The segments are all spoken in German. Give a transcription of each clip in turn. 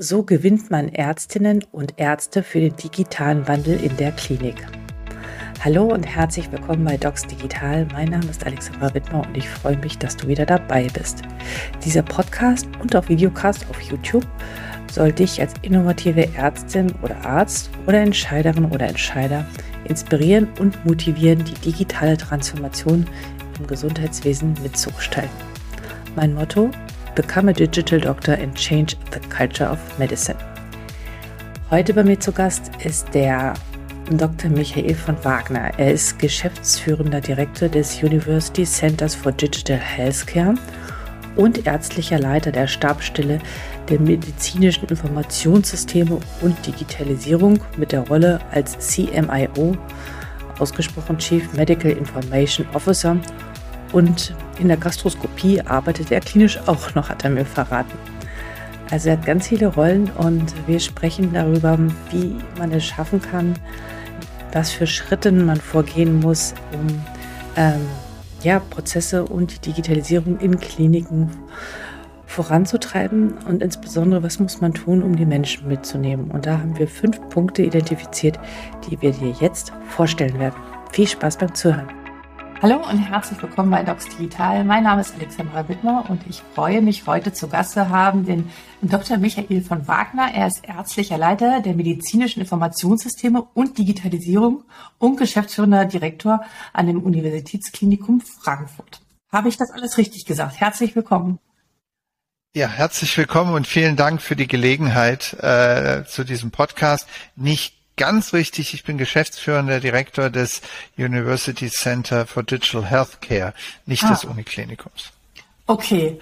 So gewinnt man Ärztinnen und Ärzte für den digitalen Wandel in der Klinik. Hallo und herzlich willkommen bei Docs Digital. Mein Name ist Alexandra Wittmer und ich freue mich, dass du wieder dabei bist. Dieser Podcast und auch Videocast auf YouTube soll dich als innovative Ärztin oder Arzt oder Entscheiderin oder Entscheider inspirieren und motivieren, die digitale Transformation im Gesundheitswesen mitzugestalten. Mein Motto, Become a Digital Doctor and Change the Culture of Medicine. Heute bei mir zu Gast ist der Dr. Michael von Wagner. Er ist geschäftsführender Direktor des University Centers for Digital Healthcare und ärztlicher Leiter der Stabsstelle der medizinischen Informationssysteme und Digitalisierung mit der Rolle als CMIO, ausgesprochen Chief Medical Information Officer und in der Gastroskopie arbeitet er klinisch auch noch, hat er mir verraten. Also er hat ganz viele Rollen und wir sprechen darüber, wie man es schaffen kann, was für Schritte man vorgehen muss, um ähm, ja, Prozesse und die Digitalisierung in Kliniken voranzutreiben und insbesondere, was muss man tun, um die Menschen mitzunehmen. Und da haben wir fünf Punkte identifiziert, die wir dir jetzt vorstellen werden. Viel Spaß beim Zuhören. Hallo und herzlich willkommen bei Docs Digital. Mein Name ist Alexandra Wittmer und ich freue mich, heute zu Gast zu haben den Dr. Michael von Wagner. Er ist ärztlicher Leiter der medizinischen Informationssysteme und Digitalisierung und geschäftsführender Direktor an dem Universitätsklinikum Frankfurt. Habe ich das alles richtig gesagt? Herzlich willkommen. Ja, herzlich willkommen und vielen Dank für die Gelegenheit äh, zu diesem Podcast. Nicht ganz richtig, ich bin geschäftsführender Direktor des University Center for Digital Healthcare, nicht ah. des Uniklinikums. Okay.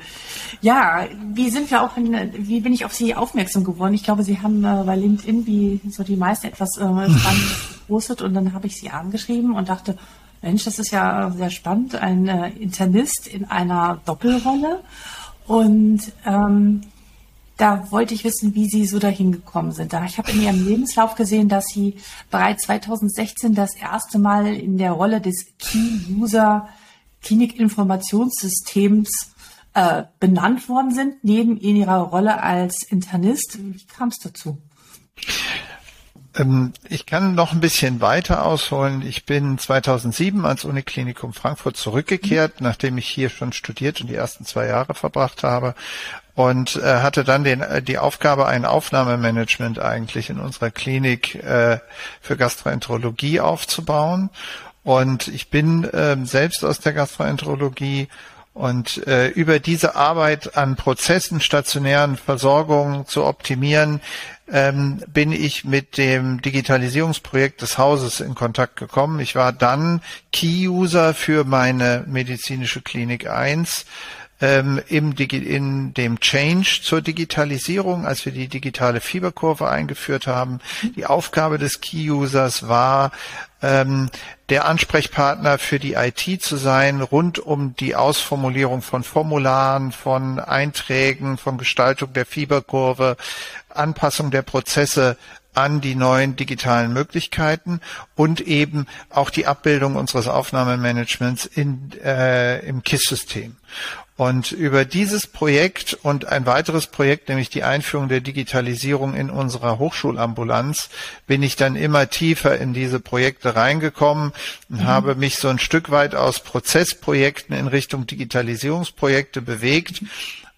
Ja, wie sind wir auch in, wie bin ich auf Sie aufmerksam geworden? Ich glaube, Sie haben äh, bei LinkedIn wie so die meisten etwas äh, Spannendes gepostet und dann habe ich Sie angeschrieben und dachte, Mensch, das ist ja sehr spannend, ein äh, Internist in einer Doppelrolle. Und ähm, da wollte ich wissen, wie Sie so dahin gekommen sind. Da ich habe in Ihrem Lebenslauf gesehen, dass Sie bereits 2016 das erste Mal in der Rolle des Key-User Klinikinformationssystems äh, benannt worden sind, neben Ihrer Rolle als Internist. Wie kam es dazu? Ähm, ich kann noch ein bisschen weiter ausholen. Ich bin 2007 ans Uniklinikum Frankfurt zurückgekehrt, mhm. nachdem ich hier schon studiert und die ersten zwei Jahre verbracht habe und äh, hatte dann den, äh, die Aufgabe, ein Aufnahmemanagement eigentlich in unserer Klinik äh, für Gastroenterologie aufzubauen. Und ich bin äh, selbst aus der Gastroenterologie und äh, über diese Arbeit an Prozessen stationären Versorgung zu optimieren, ähm, bin ich mit dem Digitalisierungsprojekt des Hauses in Kontakt gekommen. Ich war dann Key-User für meine medizinische Klinik 1 ähm, im Digi in dem Change zur Digitalisierung, als wir die digitale Fieberkurve eingeführt haben. Die Aufgabe des Key-Users war, ähm, der Ansprechpartner für die IT zu sein, rund um die Ausformulierung von Formularen, von Einträgen, von Gestaltung der Fieberkurve, Anpassung der Prozesse an die neuen digitalen Möglichkeiten und eben auch die Abbildung unseres Aufnahmemanagements in, äh, im KISS-System. Und über dieses Projekt und ein weiteres Projekt, nämlich die Einführung der Digitalisierung in unserer Hochschulambulanz, bin ich dann immer tiefer in diese Projekte reingekommen und mhm. habe mich so ein Stück weit aus Prozessprojekten in Richtung Digitalisierungsprojekte bewegt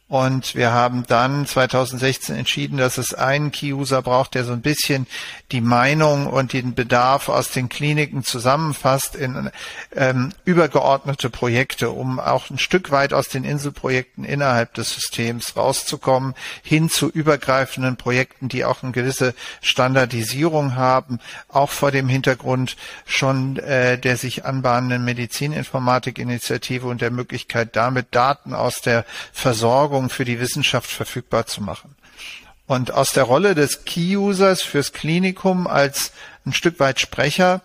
und wir haben dann 2016 entschieden, dass es einen Key-User braucht, der so ein bisschen die Meinung und den Bedarf aus den Kliniken zusammenfasst in ähm, übergeordnete Projekte, um auch ein Stück weit aus den Inselprojekten innerhalb des Systems rauszukommen, hin zu übergreifenden Projekten, die auch eine gewisse Standardisierung haben, auch vor dem Hintergrund schon äh, der sich anbahnenden Medizininformatik-Initiative und der Möglichkeit, damit Daten aus der Versorgung Erfahrungen für die Wissenschaft verfügbar zu machen. Und aus der Rolle des Key-Users fürs Klinikum als ein Stück weit Sprecher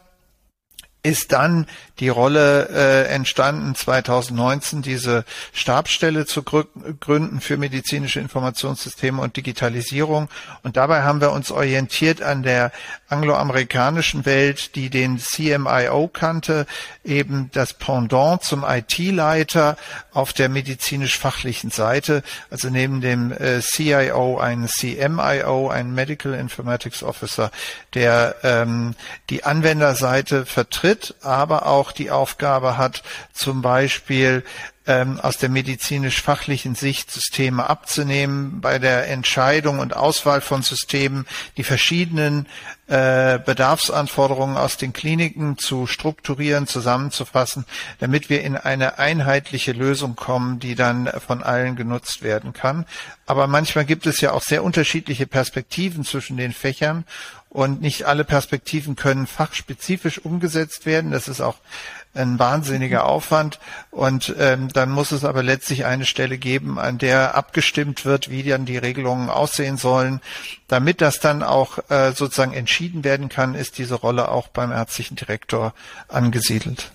ist dann die Rolle äh, entstanden, 2019 diese Stabsstelle zu gründen für medizinische Informationssysteme und Digitalisierung. Und dabei haben wir uns orientiert an der angloamerikanischen Welt, die den CMIO kannte, eben das Pendant zum IT-Leiter auf der medizinisch-fachlichen Seite, also neben dem äh, CIO einen CMIO, einen Medical Informatics Officer, der ähm, die Anwenderseite vertritt, aber auch die Aufgabe hat, zum Beispiel ähm, aus der medizinisch-fachlichen Sicht Systeme abzunehmen, bei der Entscheidung und Auswahl von Systemen die verschiedenen äh, Bedarfsanforderungen aus den Kliniken zu strukturieren, zusammenzufassen, damit wir in eine einheitliche Lösung kommen, die dann von allen genutzt werden kann. Aber manchmal gibt es ja auch sehr unterschiedliche Perspektiven zwischen den Fächern und nicht alle Perspektiven können fachspezifisch umgesetzt werden. Das ist auch ein wahnsinniger Aufwand und ähm, dann muss es aber letztlich eine Stelle geben, an der abgestimmt wird, wie dann die Regelungen aussehen sollen. Damit das dann auch äh, sozusagen entschieden werden kann, ist diese Rolle auch beim ärztlichen Direktor angesiedelt.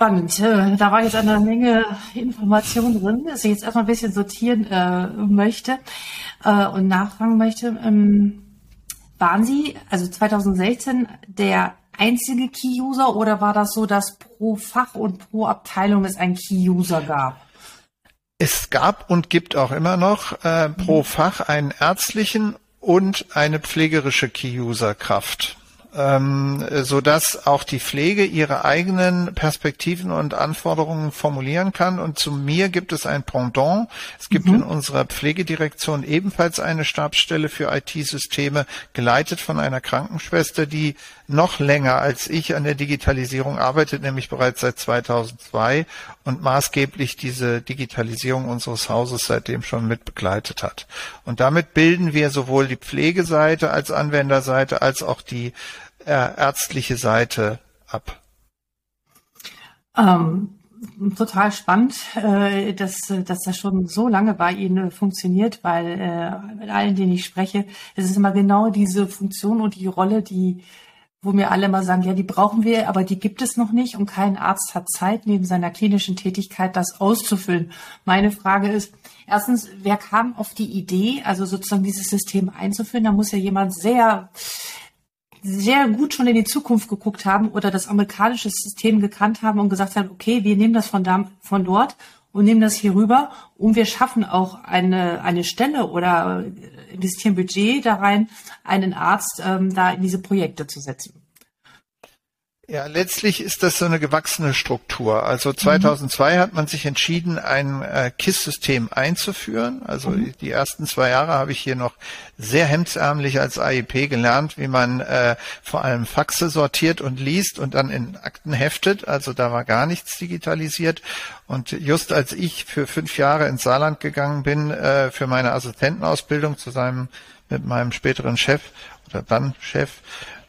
Spannend. Äh, da war jetzt eine Menge Informationen drin, dass ich jetzt erstmal ein bisschen sortieren äh, möchte äh, und nachfragen möchte. Ähm, waren Sie, also 2016, der einzige Key-User oder war das so, dass pro Fach und pro Abteilung es einen Key-User gab? Es gab und gibt auch immer noch äh, pro mhm. Fach einen ärztlichen und eine pflegerische Key-User-Kraft ähm, so dass auch die Pflege ihre eigenen Perspektiven und Anforderungen formulieren kann. Und zu mir gibt es ein Pendant. Es gibt mhm. in unserer Pflegedirektion ebenfalls eine Stabsstelle für IT-Systeme, geleitet von einer Krankenschwester, die noch länger als ich an der Digitalisierung arbeitet, nämlich bereits seit 2002 und maßgeblich diese Digitalisierung unseres Hauses seitdem schon mit begleitet hat. Und damit bilden wir sowohl die Pflegeseite als Anwenderseite als auch die äh, ärztliche Seite ab? Ähm, total spannend, äh, dass, dass das schon so lange bei Ihnen funktioniert, weil äh, mit allen, denen ich spreche, es ist immer genau diese Funktion und die Rolle, die wo mir alle immer sagen, ja, die brauchen wir, aber die gibt es noch nicht und kein Arzt hat Zeit, neben seiner klinischen Tätigkeit das auszufüllen. Meine Frage ist, erstens, wer kam auf die Idee, also sozusagen dieses System einzuführen? Da muss ja jemand sehr sehr gut schon in die Zukunft geguckt haben oder das amerikanische System gekannt haben und gesagt haben, okay, wir nehmen das von, da, von dort und nehmen das hier rüber und wir schaffen auch eine, eine Stelle oder investieren Budget da rein, einen Arzt ähm, da in diese Projekte zu setzen. Ja, letztlich ist das so eine gewachsene Struktur. Also 2002 mhm. hat man sich entschieden, ein äh, KISS-System einzuführen. Also mhm. die ersten zwei Jahre habe ich hier noch sehr hemdsärmlich als AIP gelernt, wie man äh, vor allem Faxe sortiert und liest und dann in Akten heftet. Also da war gar nichts digitalisiert. Und just als ich für fünf Jahre ins Saarland gegangen bin, äh, für meine Assistentenausbildung zusammen mit meinem späteren Chef oder dann Chef,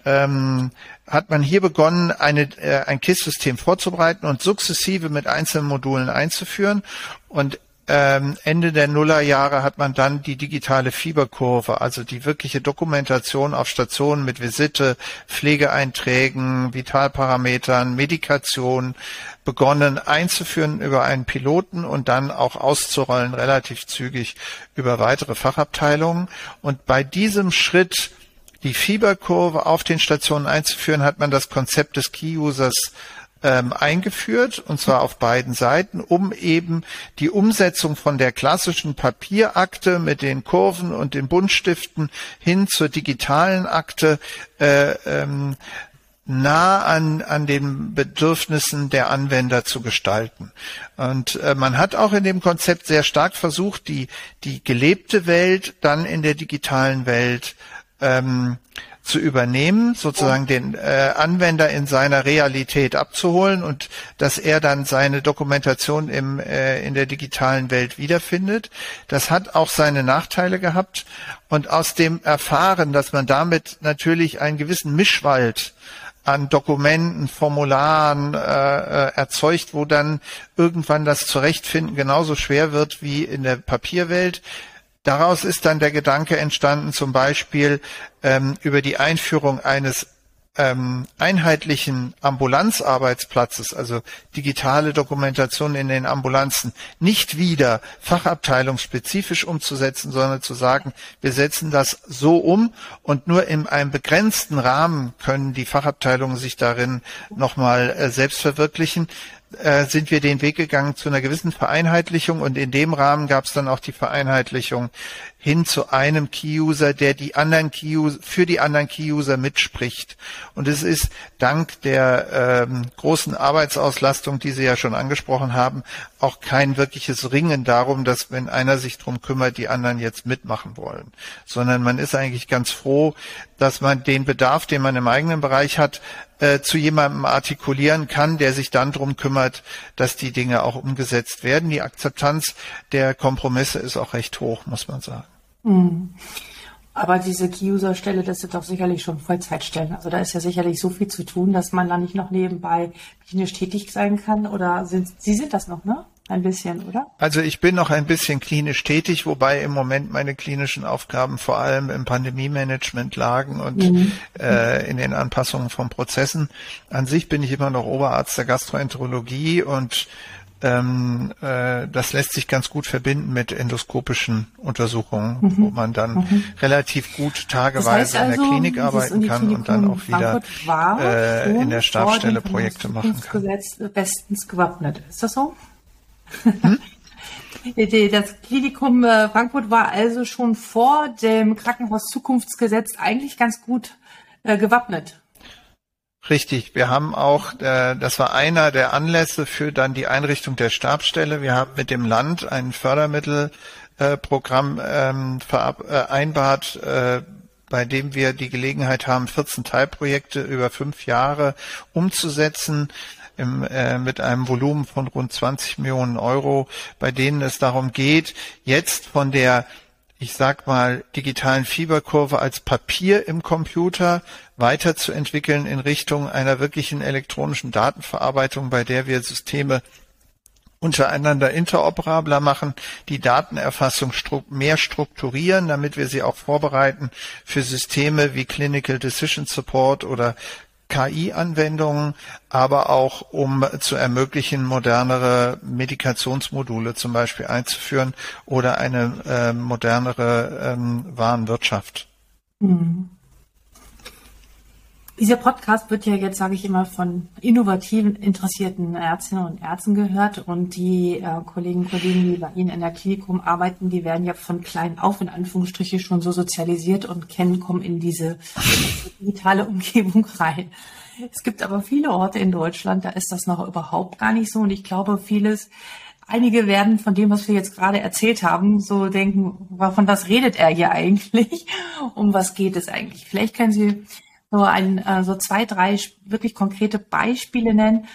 ähm, hat man hier begonnen, eine, äh, ein KISS-System vorzubereiten und sukzessive mit einzelnen Modulen einzuführen. Und ähm, Ende der Nullerjahre hat man dann die digitale Fieberkurve, also die wirkliche Dokumentation auf Stationen mit Visite, Pflegeeinträgen, Vitalparametern, Medikation begonnen einzuführen über einen Piloten und dann auch auszurollen relativ zügig über weitere Fachabteilungen. Und bei diesem Schritt die Fieberkurve auf den Stationen einzuführen, hat man das Konzept des Key-Users ähm, eingeführt, und zwar auf beiden Seiten, um eben die Umsetzung von der klassischen Papierakte mit den Kurven und den Buntstiften hin zur digitalen Akte äh, ähm, nah an, an den Bedürfnissen der Anwender zu gestalten. Und äh, man hat auch in dem Konzept sehr stark versucht, die, die gelebte Welt dann in der digitalen Welt ähm, zu übernehmen, sozusagen den äh, Anwender in seiner Realität abzuholen und dass er dann seine Dokumentation im, äh, in der digitalen Welt wiederfindet. Das hat auch seine Nachteile gehabt und aus dem Erfahren, dass man damit natürlich einen gewissen Mischwald an Dokumenten, Formularen äh, äh, erzeugt, wo dann irgendwann das Zurechtfinden genauso schwer wird wie in der Papierwelt, Daraus ist dann der Gedanke entstanden, zum Beispiel ähm, über die Einführung eines ähm, einheitlichen Ambulanzarbeitsplatzes, also digitale Dokumentation in den Ambulanzen, nicht wieder fachabteilungsspezifisch umzusetzen, sondern zu sagen, wir setzen das so um und nur in einem begrenzten Rahmen können die Fachabteilungen sich darin nochmal äh, selbst verwirklichen äh, sind wir den Weg gegangen zu einer gewissen Vereinheitlichung und in dem Rahmen gab es dann auch die Vereinheitlichung hin zu einem Key-User, der die anderen Key für die anderen Key-User mitspricht. Und es ist dank der ähm, großen Arbeitsauslastung, die Sie ja schon angesprochen haben, auch kein wirkliches Ringen darum, dass wenn einer sich drum kümmert, die anderen jetzt mitmachen wollen, sondern man ist eigentlich ganz froh, dass man den Bedarf, den man im eigenen Bereich hat, äh, zu jemandem artikulieren kann, der sich dann drum kümmert, dass die Dinge auch umgesetzt werden. Die Akzeptanz der Kompromisse ist auch recht hoch, muss man sagen. Mhm. Aber diese Key-User-Stelle, das sind doch sicherlich schon Vollzeitstellen. Also da ist ja sicherlich so viel zu tun, dass man da nicht noch nebenbei klinisch tätig sein kann. Oder sind Sie sind das noch, ne? Ein bisschen, oder? Also ich bin noch ein bisschen klinisch tätig, wobei im Moment meine klinischen Aufgaben vor allem im Pandemie-Management lagen und mhm. äh, in den Anpassungen von Prozessen. An sich bin ich immer noch Oberarzt der Gastroenterologie und ähm, äh, das lässt sich ganz gut verbinden mit endoskopischen Untersuchungen, mhm. wo man dann mhm. relativ gut tageweise das heißt also, in der also, Klinik arbeiten kann und dann auch wieder äh, in der Stabsstelle Projekte machen kann. bestens gewappnet. Ist das so? Hm? Das Klinikum äh, Frankfurt war also schon vor dem Krankenhaus-Zukunftsgesetz eigentlich ganz gut äh, gewappnet. Richtig, wir haben auch, äh, das war einer der Anlässe für dann die Einrichtung der Stabsstelle. Wir haben mit dem Land ein Fördermittelprogramm ähm, vereinbart, bei dem wir die Gelegenheit haben, 14 Teilprojekte über fünf Jahre umzusetzen. Im, äh, mit einem Volumen von rund 20 Millionen Euro, bei denen es darum geht, jetzt von der ich sag mal, digitalen Fieberkurve als Papier im Computer weiterzuentwickeln in Richtung einer wirklichen elektronischen Datenverarbeitung, bei der wir Systeme untereinander interoperabler machen, die Datenerfassung mehr strukturieren, damit wir sie auch vorbereiten für Systeme wie Clinical Decision Support oder KI-Anwendungen, aber auch um zu ermöglichen, modernere Medikationsmodule zum Beispiel einzuführen oder eine äh, modernere ähm, Warenwirtschaft. Mhm. Dieser Podcast wird ja jetzt, sage ich immer, von innovativen, interessierten Ärztinnen und Ärzten gehört. Und die äh, Kollegen und Kollegen, die bei Ihnen in der Klinikum arbeiten, die werden ja von klein auf in Anführungsstriche schon so sozialisiert und kennen, kommen in diese digitale Umgebung rein. Es gibt aber viele Orte in Deutschland, da ist das noch überhaupt gar nicht so. Und ich glaube, vieles Einige werden von dem, was wir jetzt gerade erzählt haben, so denken, von was redet er hier eigentlich? Um was geht es eigentlich? Vielleicht können Sie so ein, äh, so zwei, drei wirklich konkrete Beispiele nennen,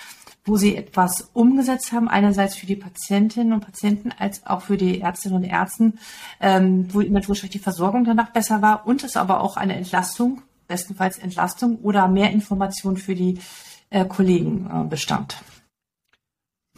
wo sie etwas umgesetzt haben, einerseits für die Patientinnen und Patienten als auch für die Ärztinnen und Ärzte, ähm, wo natürlich die Versorgung danach besser war und es aber auch eine Entlastung, bestenfalls Entlastung oder mehr Information für die äh, Kollegen äh, bestand.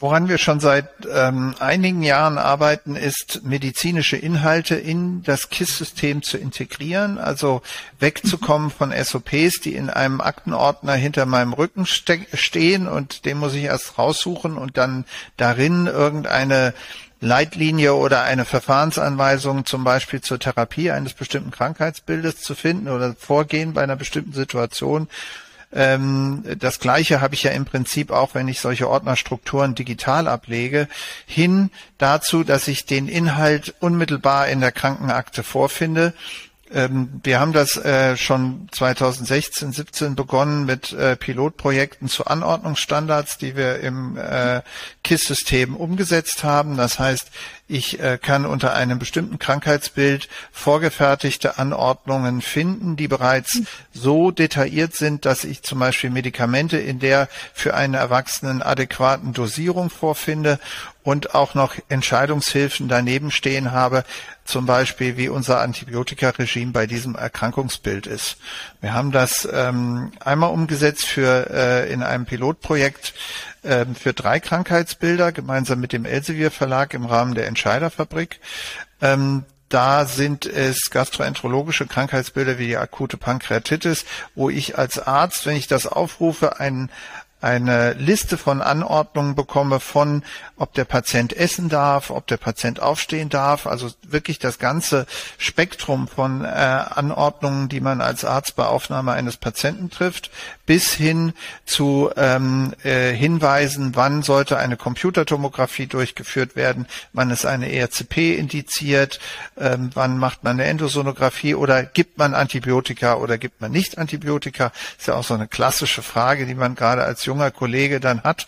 Woran wir schon seit ähm, einigen Jahren arbeiten, ist medizinische Inhalte in das KISS-System zu integrieren, also wegzukommen von SOPs, die in einem Aktenordner hinter meinem Rücken ste stehen und den muss ich erst raussuchen und dann darin irgendeine Leitlinie oder eine Verfahrensanweisung zum Beispiel zur Therapie eines bestimmten Krankheitsbildes zu finden oder Vorgehen bei einer bestimmten Situation ähm, das Gleiche habe ich ja im Prinzip auch, wenn ich solche Ordnerstrukturen digital ablege, hin dazu, dass ich den Inhalt unmittelbar in der Krankenakte vorfinde ähm, wir haben das äh, schon 2016, 17 begonnen mit äh, Pilotprojekten zu Anordnungsstandards, die wir im äh, KISS-System umgesetzt haben. Das heißt, ich äh, kann unter einem bestimmten Krankheitsbild vorgefertigte Anordnungen finden, die bereits so detailliert sind, dass ich zum Beispiel Medikamente in der für einen Erwachsenen adäquaten Dosierung vorfinde und auch noch Entscheidungshilfen daneben stehen habe, zum Beispiel wie unser Antibiotikaregime bei diesem Erkrankungsbild ist. Wir haben das ähm, einmal umgesetzt für äh, in einem Pilotprojekt ähm, für drei Krankheitsbilder gemeinsam mit dem Elsevier Verlag im Rahmen der Entscheiderfabrik. Ähm, da sind es gastroenterologische Krankheitsbilder wie die akute Pankreatitis, wo ich als Arzt, wenn ich das aufrufe, einen eine Liste von Anordnungen bekomme von, ob der Patient essen darf, ob der Patient aufstehen darf, also wirklich das ganze Spektrum von äh, Anordnungen, die man als Arzt bei Aufnahme eines Patienten trifft, bis hin zu ähm, äh, Hinweisen, wann sollte eine Computertomographie durchgeführt werden, wann ist eine ERCP indiziert, ähm, wann macht man eine Endosonographie oder gibt man Antibiotika oder gibt man nicht Antibiotika, ist ja auch so eine klassische Frage, die man gerade als junger Kollege dann hat.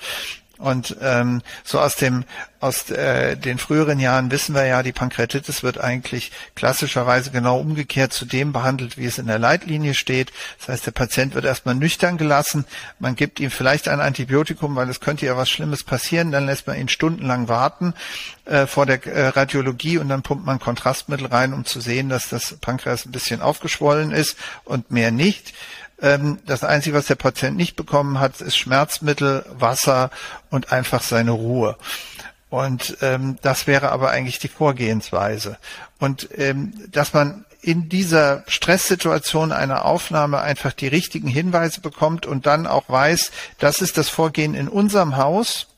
Und ähm, so aus dem aus äh, den früheren Jahren wissen wir ja, die Pankreatitis wird eigentlich klassischerweise genau umgekehrt zu dem behandelt, wie es in der Leitlinie steht. Das heißt, der Patient wird erstmal nüchtern gelassen, man gibt ihm vielleicht ein Antibiotikum, weil es könnte ja was Schlimmes passieren, dann lässt man ihn stundenlang warten äh, vor der äh, Radiologie und dann pumpt man Kontrastmittel rein, um zu sehen, dass das Pankreas ein bisschen aufgeschwollen ist und mehr nicht. Ähm, das Einzige, was der Patient nicht bekommen hat, ist Schmerzmittel, Wasser und einfach seine Ruhe. Und ähm, das wäre aber eigentlich die Vorgehensweise. Und ähm, dass man in dieser Stresssituation einer Aufnahme einfach die richtigen Hinweise bekommt und dann auch weiß, das ist das Vorgehen in unserem Haus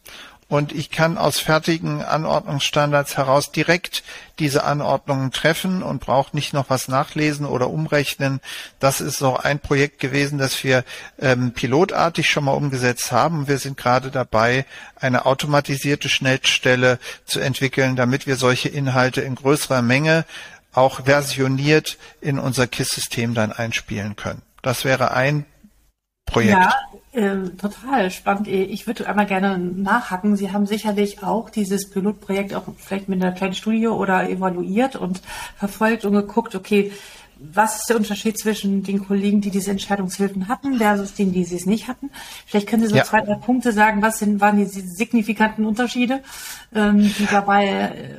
und ich kann aus fertigen Anordnungsstandards heraus direkt diese Anordnungen treffen und brauche nicht noch was nachlesen oder umrechnen. Das ist so ein Projekt gewesen, das wir ähm, pilotartig schon mal umgesetzt haben. Wir sind gerade dabei, eine automatisierte Schnittstelle zu entwickeln, damit wir solche Inhalte in größerer Menge auch versioniert in unser KISS-System dann einspielen können. Das wäre ein Projekt. Ja, äh, total spannend. Ich würde einmal gerne nachhaken. Sie haben sicherlich auch dieses Pilotprojekt auch vielleicht mit einer kleinen Studie oder evaluiert und verfolgt und geguckt, okay, was ist der Unterschied zwischen den Kollegen, die diese Entscheidungshilfen hatten, versus denen, die sie es nicht hatten? Vielleicht können Sie so ja. zwei, drei Punkte sagen, was sind, waren die signifikanten Unterschiede, ähm, die dabei äh,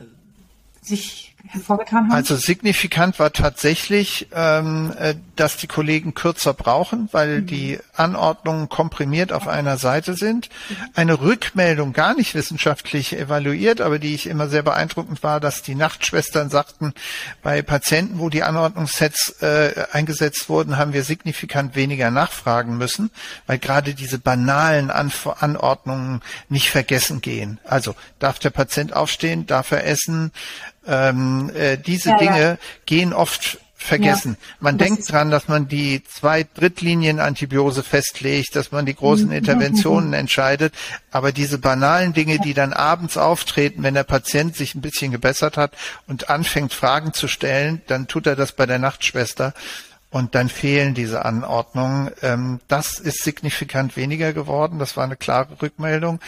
sich hervorgetan haben? Also signifikant war tatsächlich, ähm, äh, dass die Kollegen kürzer brauchen, weil mhm. die Anordnungen komprimiert auf einer Seite sind. Mhm. Eine Rückmeldung gar nicht wissenschaftlich evaluiert, aber die ich immer sehr beeindruckend war, dass die Nachtschwestern sagten, bei Patienten, wo die Anordnungssets äh, eingesetzt wurden, haben wir signifikant weniger nachfragen müssen, weil gerade diese banalen Anf Anordnungen nicht vergessen gehen. Also darf der Patient aufstehen, darf er essen, ähm, äh, diese ja, Dinge ja. gehen oft vergessen. Ja, man denkt dran, dass man die zwei Drittlinien Antibiose festlegt, dass man die großen mhm. Interventionen entscheidet, aber diese banalen Dinge, die dann abends auftreten, wenn der Patient sich ein bisschen gebessert hat und anfängt Fragen zu stellen, dann tut er das bei der Nachtschwester und dann fehlen diese Anordnungen. Ähm, das ist signifikant weniger geworden. Das war eine klare Rückmeldung.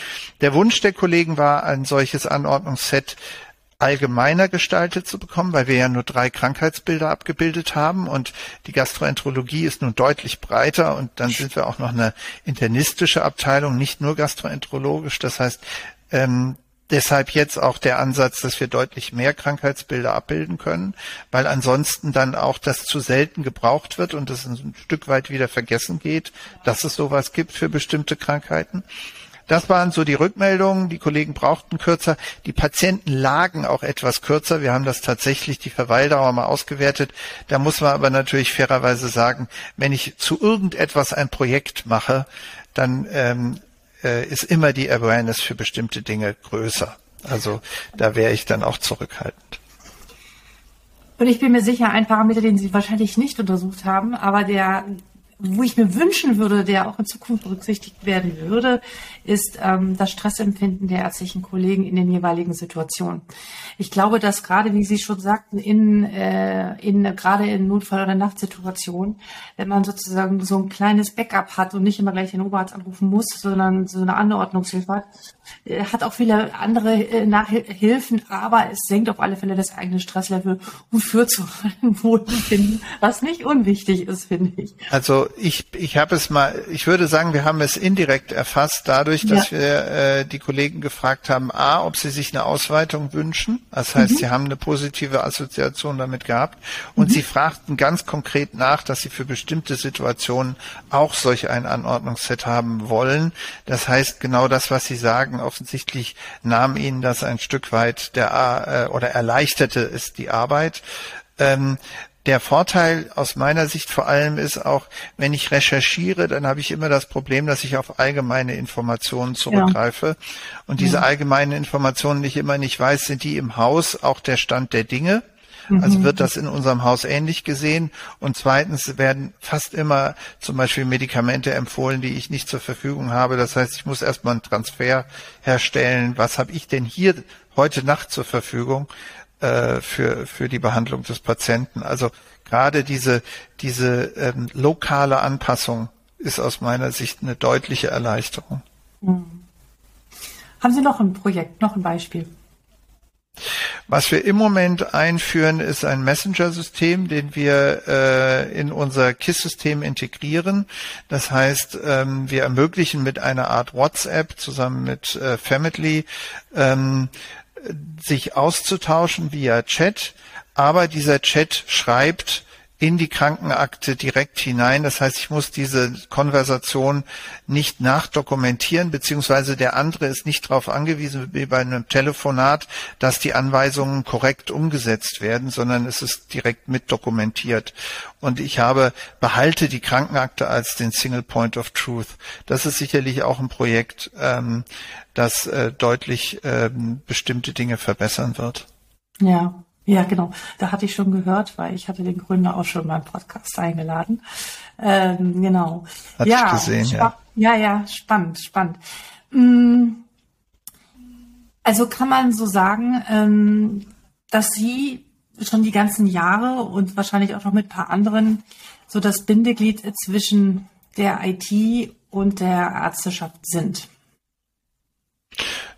Der Wunsch der Kollegen war, ein solches Anordnungsset allgemeiner gestaltet zu bekommen, weil wir ja nur drei Krankheitsbilder abgebildet haben und die Gastroenterologie ist nun deutlich breiter und dann sind wir auch noch eine internistische Abteilung, nicht nur gastroenterologisch. Das heißt, ähm, deshalb jetzt auch der Ansatz, dass wir deutlich mehr Krankheitsbilder abbilden können, weil ansonsten dann auch das zu selten gebraucht wird und es ein Stück weit wieder vergessen geht, dass es sowas gibt für bestimmte Krankheiten. Das waren so die Rückmeldungen. Die Kollegen brauchten kürzer. Die Patienten lagen auch etwas kürzer. Wir haben das tatsächlich die Verweildauer mal ausgewertet. Da muss man aber natürlich fairerweise sagen, wenn ich zu irgendetwas ein Projekt mache, dann ähm, äh, ist immer die Awareness für bestimmte Dinge größer. Also da wäre ich dann auch zurückhaltend. Und ich bin mir sicher, ein Parameter, den Sie wahrscheinlich nicht untersucht haben, aber der wo ich mir wünschen würde, der auch in Zukunft berücksichtigt werden würde, ist ähm, das Stressempfinden der ärztlichen Kollegen in den jeweiligen Situationen. Ich glaube, dass gerade, wie Sie schon sagten, in, äh, in gerade in Notfall- oder Nachtsituationen, wenn man sozusagen so ein kleines Backup hat und nicht immer gleich den Oberarzt anrufen muss, sondern so eine Anordnungshilfe hat, äh, hat auch viele andere äh, Nachhilfen, aber es senkt auf alle Fälle das eigene Stresslevel und führt zu einem Wohlbefinden, was nicht unwichtig ist, finde ich. Also Also ich, ich habe es mal, ich würde sagen, wir haben es indirekt erfasst, dadurch, dass ja. wir äh, die Kollegen gefragt haben, a, ob sie sich eine Ausweitung wünschen. Das heißt, mhm. sie haben eine positive Assoziation damit gehabt. Und mhm. sie fragten ganz konkret nach, dass sie für bestimmte Situationen auch solch ein Anordnungsset haben wollen. Das heißt, genau das, was sie sagen, offensichtlich nahm ihnen das ein Stück weit der äh, oder erleichterte es die Arbeit. Ähm, der Vorteil aus meiner Sicht vor allem ist auch, wenn ich recherchiere, dann habe ich immer das Problem, dass ich auf allgemeine Informationen zurückgreife ja. und diese ja. allgemeinen Informationen nicht immer nicht weiß, sind die im Haus auch der Stand der Dinge. Also mhm. wird das in unserem Haus ähnlich gesehen. Und zweitens werden fast immer zum Beispiel Medikamente empfohlen, die ich nicht zur Verfügung habe. Das heißt, ich muss erstmal einen Transfer herstellen. Was habe ich denn hier heute Nacht zur Verfügung? Äh, für, für die Behandlung des Patienten. Also gerade diese, diese ähm, lokale Anpassung ist aus meiner Sicht eine deutliche Erleichterung. Mhm. Haben Sie noch ein Projekt, noch ein Beispiel? Was wir im Moment einführen, ist ein Messenger-System, den wir äh, in unser KISS-System integrieren. Das heißt, ähm, wir ermöglichen mit einer Art WhatsApp zusammen mit äh, Family ähm, sich auszutauschen via Chat, aber dieser Chat schreibt in die Krankenakte direkt hinein. Das heißt, ich muss diese Konversation nicht nachdokumentieren, beziehungsweise der andere ist nicht darauf angewiesen, wie bei einem Telefonat, dass die Anweisungen korrekt umgesetzt werden, sondern es ist direkt mit dokumentiert. Und ich habe, behalte die Krankenakte als den Single Point of Truth. Das ist sicherlich auch ein Projekt, ähm, das äh, deutlich ähm, bestimmte Dinge verbessern wird. Ja, ja, genau. Da hatte ich schon gehört, weil ich hatte den Gründer auch schon beim Podcast eingeladen. Ähm, genau. Hatte ja, ich gesehen, ja. Ja, ja, spannend, spannend. Mm, also kann man so sagen, ähm, dass Sie schon die ganzen Jahre und wahrscheinlich auch noch mit ein paar anderen so das Bindeglied zwischen der IT und der Ärzteschaft sind.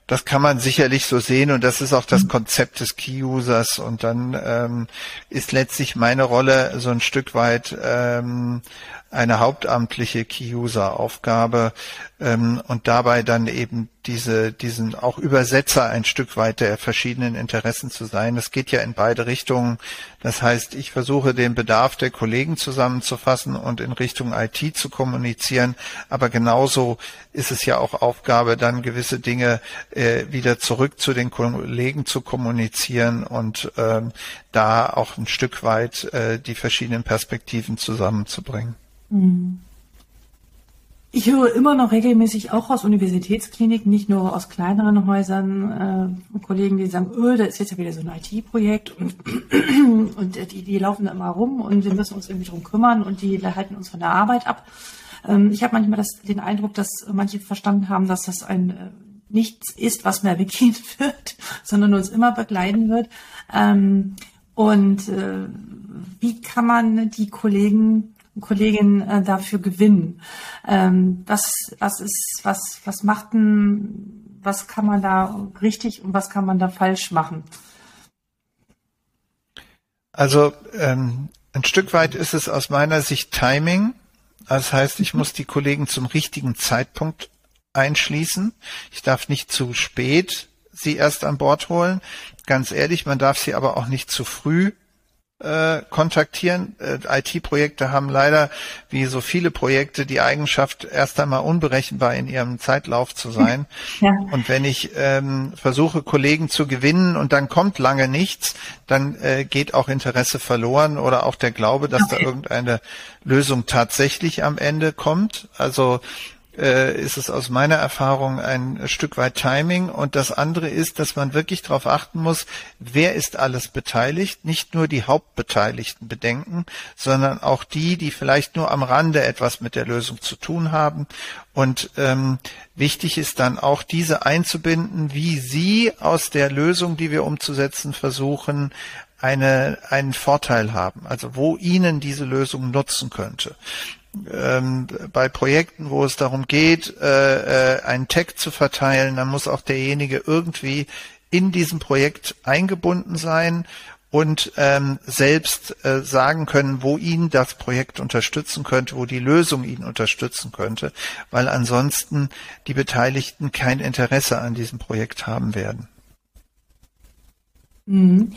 Das kann man sicherlich so sehen und das ist auch das. Konzept des Key-Users und dann ähm, ist letztlich meine Rolle so ein Stück weit ähm, eine hauptamtliche Key-User-Aufgabe ähm, und dabei dann eben diese, diesen auch Übersetzer ein Stück weit der verschiedenen Interessen zu sein. Das geht ja in beide Richtungen. Das heißt, ich versuche den Bedarf der Kollegen zusammenzufassen und in Richtung IT zu kommunizieren, aber genauso ist es ja auch Aufgabe, dann gewisse Dinge äh, wieder zurück zu den Kollegen zu kommunizieren und ähm, da auch ein Stück weit äh, die verschiedenen Perspektiven zusammenzubringen. Ich höre immer noch regelmäßig auch aus Universitätskliniken, nicht nur aus kleineren Häusern, äh, Kollegen, die sagen, öh, da ist jetzt ja wieder so ein IT-Projekt und, und die, die laufen da immer rum und wir müssen uns irgendwie drum kümmern und die halten uns von der Arbeit ab. Ähm, ich habe manchmal das, den Eindruck, dass manche verstanden haben, dass das ein äh, nichts ist, was mehr weggehen wird, sondern uns immer begleiten wird. Ähm, und äh, wie kann man die Kollegen Kollegin äh, dafür gewinnen. Ähm, was, was ist, was, was macht denn, was kann man da richtig und was kann man da falsch machen? Also ähm, ein Stück weit ist es aus meiner Sicht Timing. Das heißt, ich muss die Kollegen zum richtigen Zeitpunkt einschließen. Ich darf nicht zu spät sie erst an Bord holen. Ganz ehrlich, man darf sie aber auch nicht zu früh äh, kontaktieren. Äh, IT-Projekte haben leider, wie so viele Projekte, die Eigenschaft, erst einmal unberechenbar in ihrem Zeitlauf zu sein. Ja. Und wenn ich ähm, versuche, Kollegen zu gewinnen und dann kommt lange nichts, dann äh, geht auch Interesse verloren oder auch der Glaube, dass okay. da irgendeine Lösung tatsächlich am Ende kommt. Also äh, ist es aus meiner Erfahrung ein Stück weit Timing. Und das andere ist, dass man wirklich darauf achten muss, wer ist alles beteiligt. Nicht nur die Hauptbeteiligten bedenken, sondern auch die, die vielleicht nur am Rande etwas mit der Lösung zu tun haben. Und ähm, wichtig ist dann auch diese einzubinden, wie sie aus der Lösung, die wir umzusetzen versuchen, eine, einen Vorteil haben, also wo ihnen diese Lösung nutzen könnte ähm, bei Projekten, wo es darum geht, äh, äh, einen Tag zu verteilen, dann muss auch derjenige irgendwie in diesem Projekt eingebunden sein und ähm, selbst äh, sagen können, wo ihn das Projekt unterstützen könnte, wo die Lösung ihn unterstützen könnte, weil ansonsten die Beteiligten kein Interesse an diesem Projekt haben werden. Mhm.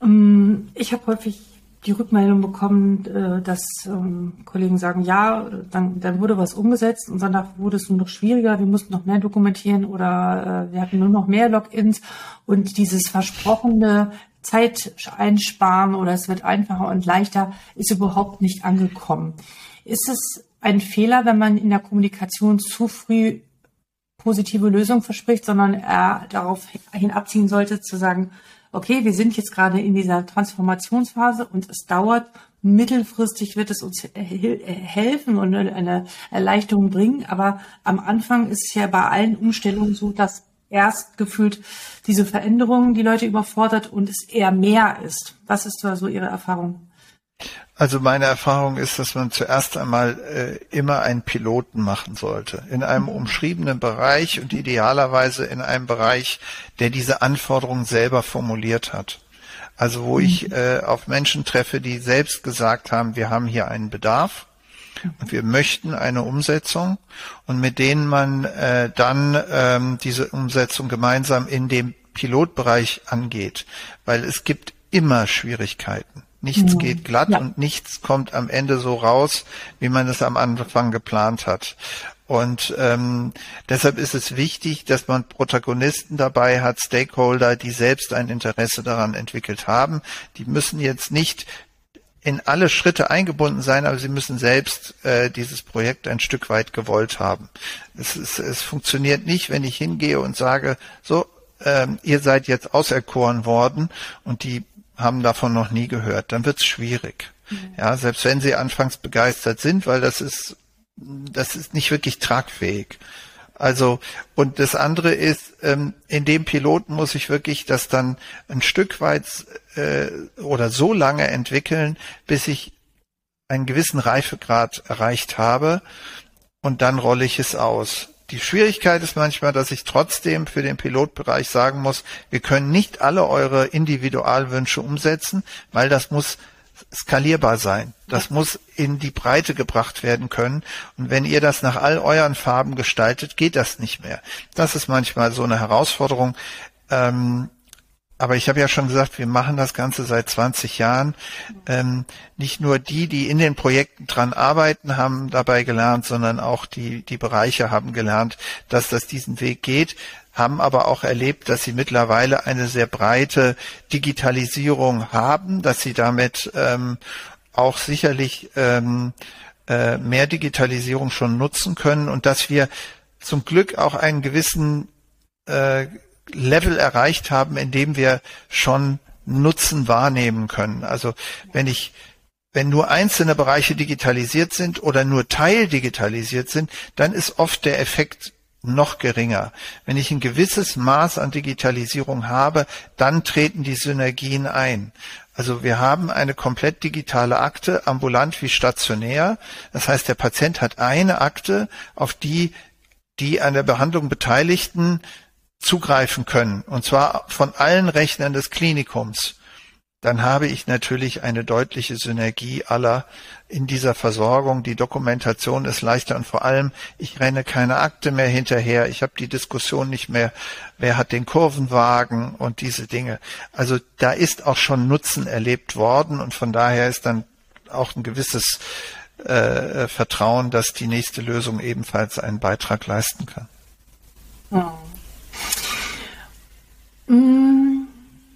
Ähm, ich habe häufig die Rückmeldung bekommen, äh, dass ähm, Kollegen sagen, ja, dann, dann wurde was umgesetzt und danach wurde es nur noch schwieriger, wir mussten noch mehr dokumentieren oder äh, wir hatten nur noch mehr Logins und dieses versprochene Zeit einsparen oder es wird einfacher und leichter ist überhaupt nicht angekommen. Ist es ein Fehler, wenn man in der Kommunikation zu früh positive Lösungen verspricht, sondern er darauf hinabziehen sollte, zu sagen, okay, wir sind jetzt gerade in dieser Transformationsphase und es dauert, mittelfristig wird es uns helfen und eine Erleichterung bringen, aber am Anfang ist es ja bei allen Umstellungen so, dass erst gefühlt diese Veränderungen die Leute überfordert und es eher mehr ist. Was ist da so Ihre Erfahrung? Also meine Erfahrung ist, dass man zuerst einmal äh, immer einen Piloten machen sollte. In einem mhm. umschriebenen Bereich und idealerweise in einem Bereich, der diese Anforderungen selber formuliert hat. Also wo ich mhm. äh, auf Menschen treffe, die selbst gesagt haben, wir haben hier einen Bedarf und wir möchten eine Umsetzung und mit denen man äh, dann ähm, diese Umsetzung gemeinsam in dem Pilotbereich angeht. Weil es gibt immer Schwierigkeiten. Nichts mhm. geht glatt ja. und nichts kommt am Ende so raus, wie man es am Anfang geplant hat. Und ähm, deshalb ist es wichtig, dass man Protagonisten dabei hat, Stakeholder, die selbst ein Interesse daran entwickelt haben. Die müssen jetzt nicht in alle Schritte eingebunden sein, aber sie müssen selbst äh, dieses Projekt ein Stück weit gewollt haben. Es, ist, es funktioniert nicht, wenn ich hingehe und sage, so, ähm, ihr seid jetzt auserkoren worden und die haben davon noch nie gehört, dann wird's schwierig. Mhm. Ja, selbst wenn sie anfangs begeistert sind, weil das ist, das ist nicht wirklich tragfähig. Also, und das andere ist, ähm, in dem Piloten muss ich wirklich das dann ein Stück weit äh, oder so lange entwickeln, bis ich einen gewissen Reifegrad erreicht habe und dann rolle ich es aus. Die Schwierigkeit ist manchmal, dass ich trotzdem für den Pilotbereich sagen muss, wir können nicht alle eure Individualwünsche umsetzen, weil das muss skalierbar sein. Das muss in die Breite gebracht werden können. Und wenn ihr das nach all euren Farben gestaltet, geht das nicht mehr. Das ist manchmal so eine Herausforderung. Ähm, aber ich habe ja schon gesagt, wir machen das Ganze seit 20 Jahren. Ähm, nicht nur die, die in den Projekten dran arbeiten, haben dabei gelernt, sondern auch die, die Bereiche haben gelernt, dass das diesen Weg geht, haben aber auch erlebt, dass sie mittlerweile eine sehr breite Digitalisierung haben, dass sie damit ähm, auch sicherlich ähm, äh, mehr Digitalisierung schon nutzen können und dass wir zum Glück auch einen gewissen äh, Level erreicht haben, in dem wir schon Nutzen wahrnehmen können. Also wenn ich wenn nur einzelne Bereiche digitalisiert sind oder nur teildigitalisiert sind, dann ist oft der Effekt noch geringer. Wenn ich ein gewisses Maß an Digitalisierung habe, dann treten die Synergien ein. Also wir haben eine komplett digitale Akte, ambulant wie stationär. Das heißt, der Patient hat eine Akte, auf die die an der Behandlung Beteiligten zugreifen können, und zwar von allen Rechnern des Klinikums, dann habe ich natürlich eine deutliche Synergie aller in dieser Versorgung. Die Dokumentation ist leichter und vor allem, ich renne keine Akte mehr hinterher. Ich habe die Diskussion nicht mehr, wer hat den Kurvenwagen und diese Dinge. Also da ist auch schon Nutzen erlebt worden und von daher ist dann auch ein gewisses äh, Vertrauen, dass die nächste Lösung ebenfalls einen Beitrag leisten kann. Mm,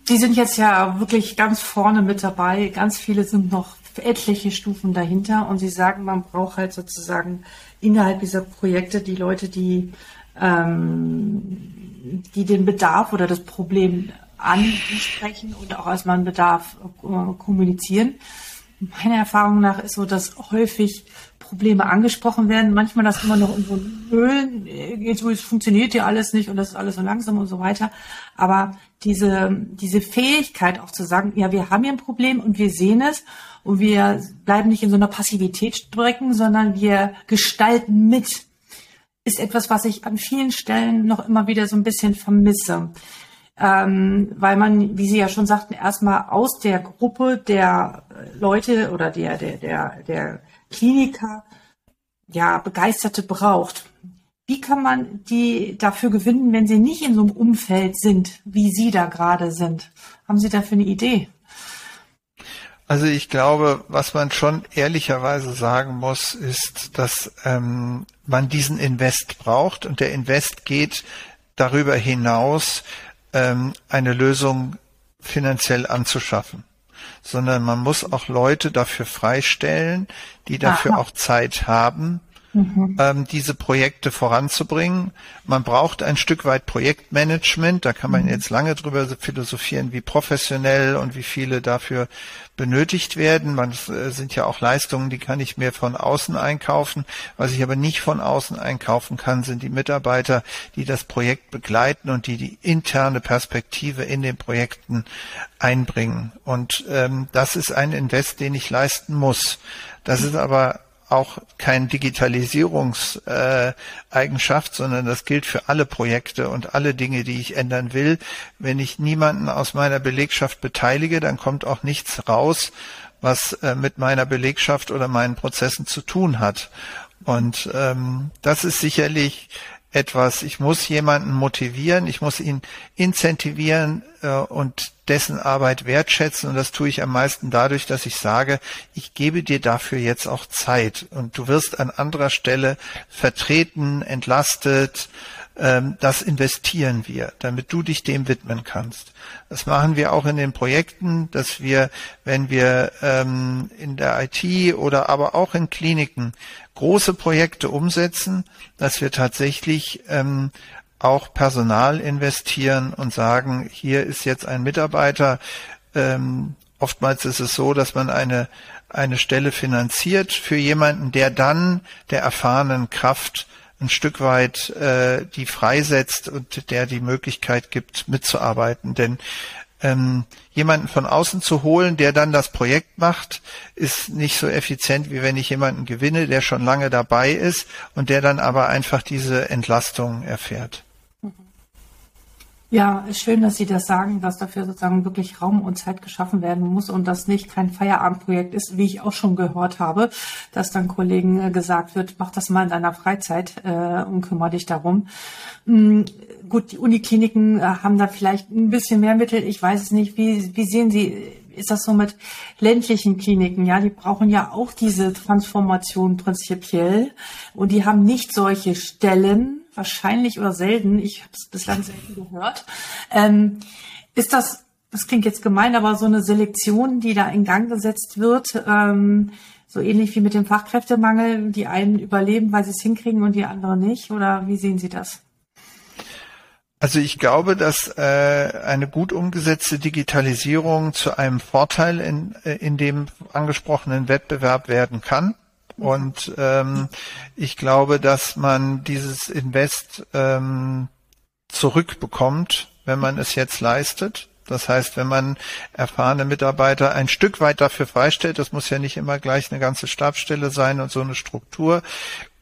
die sind jetzt ja wirklich ganz vorne mit dabei. Ganz viele sind noch etliche Stufen dahinter und sie sagen, man braucht halt sozusagen innerhalb dieser Projekte die Leute, die, ähm, die den Bedarf oder das Problem ansprechen und auch erstmal einen Bedarf äh, kommunizieren. Meiner Erfahrung nach ist so, dass häufig Probleme angesprochen werden, manchmal das immer noch in so Höhlen, so, es funktioniert ja alles nicht und das ist alles so langsam und so weiter. Aber diese, diese Fähigkeit auch zu sagen, ja, wir haben hier ein Problem und wir sehen es und wir bleiben nicht in so einer Passivität strecken, sondern wir gestalten mit, ist etwas, was ich an vielen Stellen noch immer wieder so ein bisschen vermisse. Ähm, weil man, wie Sie ja schon sagten, erstmal aus der Gruppe der Leute oder der, der, der, der Kliniker ja Begeisterte braucht. Wie kann man die dafür gewinnen, wenn sie nicht in so einem Umfeld sind, wie Sie da gerade sind? Haben Sie dafür eine Idee? Also ich glaube, was man schon ehrlicherweise sagen muss, ist, dass ähm, man diesen Invest braucht und der Invest geht darüber hinaus, ähm, eine Lösung finanziell anzuschaffen, sondern man muss auch Leute dafür freistellen, die dafür Aha. auch Zeit haben, mhm. ähm, diese Projekte voranzubringen. Man braucht ein Stück weit Projektmanagement. Da kann man mhm. jetzt lange drüber philosophieren, wie professionell und wie viele dafür benötigt werden. Man äh, sind ja auch Leistungen, die kann ich mir von außen einkaufen. Was ich aber nicht von außen einkaufen kann, sind die Mitarbeiter, die das Projekt begleiten und die die interne Perspektive in den Projekten einbringen. Und ähm, das ist ein Invest, den ich leisten muss. Das ist aber auch kein Digitalisierungseigenschaft, sondern das gilt für alle Projekte und alle Dinge, die ich ändern will. Wenn ich niemanden aus meiner Belegschaft beteilige, dann kommt auch nichts raus, was äh, mit meiner Belegschaft oder meinen Prozessen zu tun hat. Und ähm, das ist sicherlich etwas, ich muss jemanden motivieren, ich muss ihn incentivieren äh, und dessen Arbeit wertschätzen und das tue ich am meisten dadurch, dass ich sage, ich gebe dir dafür jetzt auch Zeit. Und du wirst an anderer Stelle vertreten, entlastet, das investieren wir, damit du dich dem widmen kannst. Das machen wir auch in den Projekten, dass wir, wenn wir ähm, in der IT oder aber auch in Kliniken große Projekte umsetzen, dass wir tatsächlich ähm, auch Personal investieren und sagen, hier ist jetzt ein Mitarbeiter. Ähm, oftmals ist es so, dass man eine, eine Stelle finanziert für jemanden, der dann der erfahrenen Kraft ein Stück weit äh, die freisetzt und der die Möglichkeit gibt, mitzuarbeiten. Denn ähm, jemanden von außen zu holen, der dann das Projekt macht, ist nicht so effizient, wie wenn ich jemanden gewinne, der schon lange dabei ist und der dann aber einfach diese Entlastung erfährt. Ja, schön, dass Sie das sagen, dass dafür sozusagen wirklich Raum und Zeit geschaffen werden muss und das nicht kein Feierabendprojekt ist, wie ich auch schon gehört habe, dass dann Kollegen äh, gesagt wird, mach das mal in deiner Freizeit äh, und kümmere dich darum. Mhm, gut, die Unikliniken äh, haben da vielleicht ein bisschen mehr Mittel. Ich weiß es nicht. Wie, wie sehen Sie, ist das so mit ländlichen Kliniken? Ja, die brauchen ja auch diese Transformation prinzipiell und die haben nicht solche Stellen wahrscheinlich oder selten, ich habe es bislang selten gehört, ähm, ist das, das klingt jetzt gemein, aber so eine Selektion, die da in Gang gesetzt wird, ähm, so ähnlich wie mit dem Fachkräftemangel, die einen überleben, weil sie es hinkriegen und die anderen nicht? Oder wie sehen Sie das? Also ich glaube, dass äh, eine gut umgesetzte Digitalisierung zu einem Vorteil in, äh, in dem angesprochenen Wettbewerb werden kann. Und ähm, ich glaube, dass man dieses Invest ähm, zurückbekommt, wenn man es jetzt leistet. Das heißt, wenn man erfahrene Mitarbeiter ein Stück weit dafür freistellt, das muss ja nicht immer gleich eine ganze Stabstelle sein und so eine Struktur,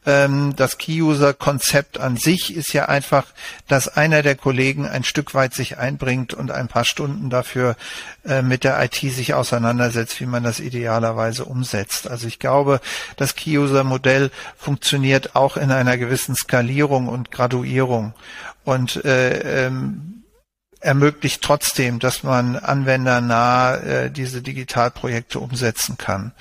das Key-User-Konzept an sich ist ja einfach, dass einer der Kollegen ein Stück weit sich einbringt und ein paar Stunden dafür äh, mit der IT sich auseinandersetzt, wie man das idealerweise umsetzt. Also ich glaube, das Key-User-Modell funktioniert auch in einer gewissen Skalierung und Graduierung und äh, ähm, ermöglicht trotzdem, dass man anwendernah äh, diese Digitalprojekte umsetzen kann.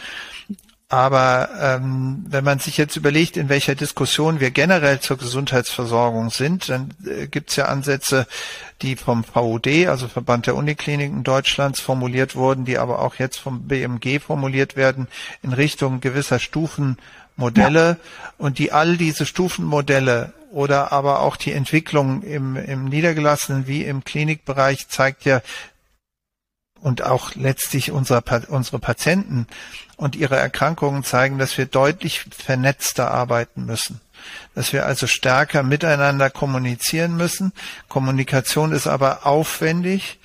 Aber ähm, wenn man sich jetzt überlegt, in welcher Diskussion wir generell zur Gesundheitsversorgung sind, dann äh, gibt es ja Ansätze, die vom VUD, also Verband der Unikliniken Deutschlands, formuliert wurden, die aber auch jetzt vom BMG formuliert werden in Richtung gewisser Stufenmodelle ja. und die all diese Stufenmodelle oder aber auch die Entwicklung im, im niedergelassenen wie im Klinikbereich zeigt ja, und auch letztlich unsere, unsere Patienten und ihre Erkrankungen zeigen, dass wir deutlich vernetzter arbeiten müssen. Dass wir also stärker miteinander kommunizieren müssen. Kommunikation ist aber aufwendig